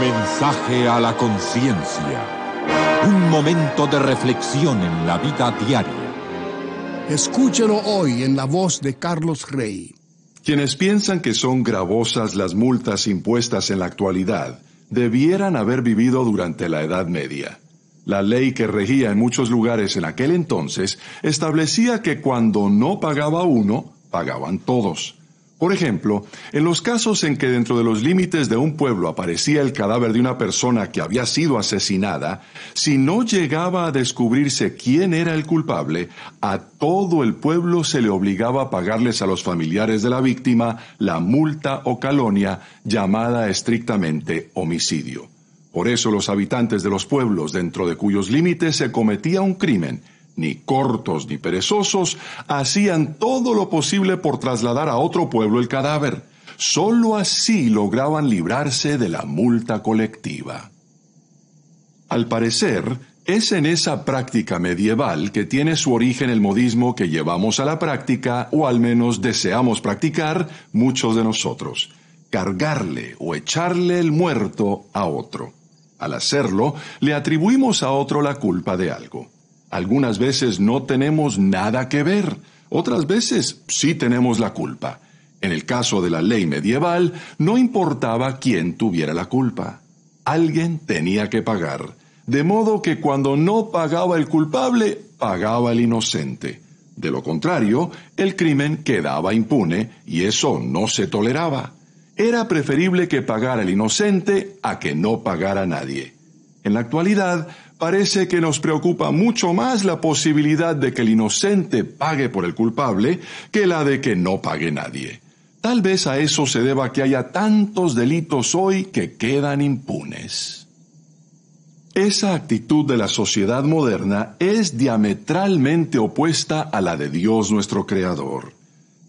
mensaje a la conciencia. Un momento de reflexión en la vida diaria. Escúchelo hoy en la voz de Carlos Rey. Quienes piensan que son gravosas las multas impuestas en la actualidad, debieran haber vivido durante la Edad Media. La ley que regía en muchos lugares en aquel entonces establecía que cuando no pagaba uno, pagaban todos. Por ejemplo, en los casos en que dentro de los límites de un pueblo aparecía el cadáver de una persona que había sido asesinada, si no llegaba a descubrirse quién era el culpable, a todo el pueblo se le obligaba a pagarles a los familiares de la víctima la multa o calonia llamada estrictamente homicidio. Por eso los habitantes de los pueblos dentro de cuyos límites se cometía un crimen, ni cortos ni perezosos, hacían todo lo posible por trasladar a otro pueblo el cadáver. Solo así lograban librarse de la multa colectiva. Al parecer, es en esa práctica medieval que tiene su origen el modismo que llevamos a la práctica, o al menos deseamos practicar muchos de nosotros, cargarle o echarle el muerto a otro. Al hacerlo, le atribuimos a otro la culpa de algo. Algunas veces no tenemos nada que ver, otras veces sí tenemos la culpa. En el caso de la ley medieval, no importaba quién tuviera la culpa. Alguien tenía que pagar, de modo que cuando no pagaba el culpable, pagaba el inocente. De lo contrario, el crimen quedaba impune y eso no se toleraba. Era preferible que pagara el inocente a que no pagara nadie. En la actualidad, parece que nos preocupa mucho más la posibilidad de que el inocente pague por el culpable que la de que no pague nadie. Tal vez a eso se deba que haya tantos delitos hoy que quedan impunes. Esa actitud de la sociedad moderna es diametralmente opuesta a la de Dios nuestro Creador.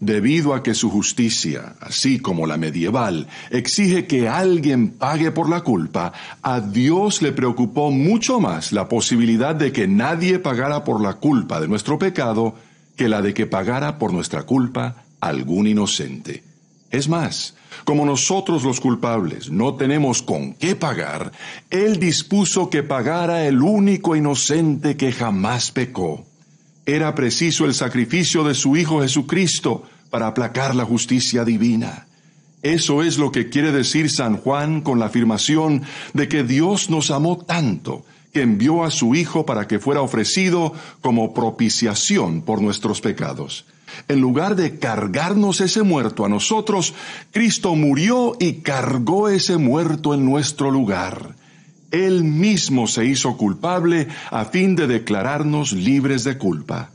Debido a que su justicia, así como la medieval, exige que alguien pague por la culpa, a Dios le preocupó mucho más la posibilidad de que nadie pagara por la culpa de nuestro pecado que la de que pagara por nuestra culpa algún inocente. Es más, como nosotros los culpables no tenemos con qué pagar, Él dispuso que pagara el único inocente que jamás pecó. Era preciso el sacrificio de su Hijo Jesucristo para aplacar la justicia divina. Eso es lo que quiere decir San Juan con la afirmación de que Dios nos amó tanto que envió a su Hijo para que fuera ofrecido como propiciación por nuestros pecados. En lugar de cargarnos ese muerto a nosotros, Cristo murió y cargó ese muerto en nuestro lugar. Él mismo se hizo culpable a fin de declararnos libres de culpa.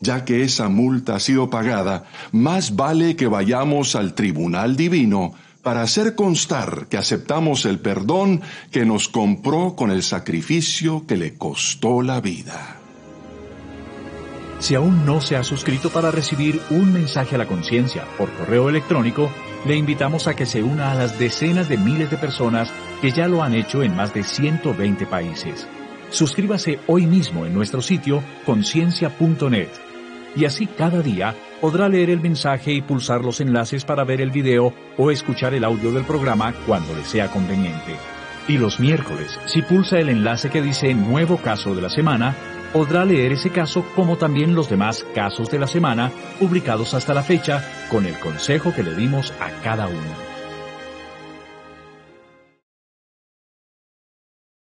Ya que esa multa ha sido pagada, más vale que vayamos al tribunal divino para hacer constar que aceptamos el perdón que nos compró con el sacrificio que le costó la vida. Si aún no se ha suscrito para recibir un mensaje a la conciencia por correo electrónico, le invitamos a que se una a las decenas de miles de personas que ya lo han hecho en más de 120 países. Suscríbase hoy mismo en nuestro sitio conciencia.net y así cada día podrá leer el mensaje y pulsar los enlaces para ver el video o escuchar el audio del programa cuando le sea conveniente. Y los miércoles, si pulsa el enlace que dice Nuevo Caso de la Semana, podrá leer ese caso como también los demás casos de la semana publicados hasta la fecha con el consejo que le dimos a cada uno.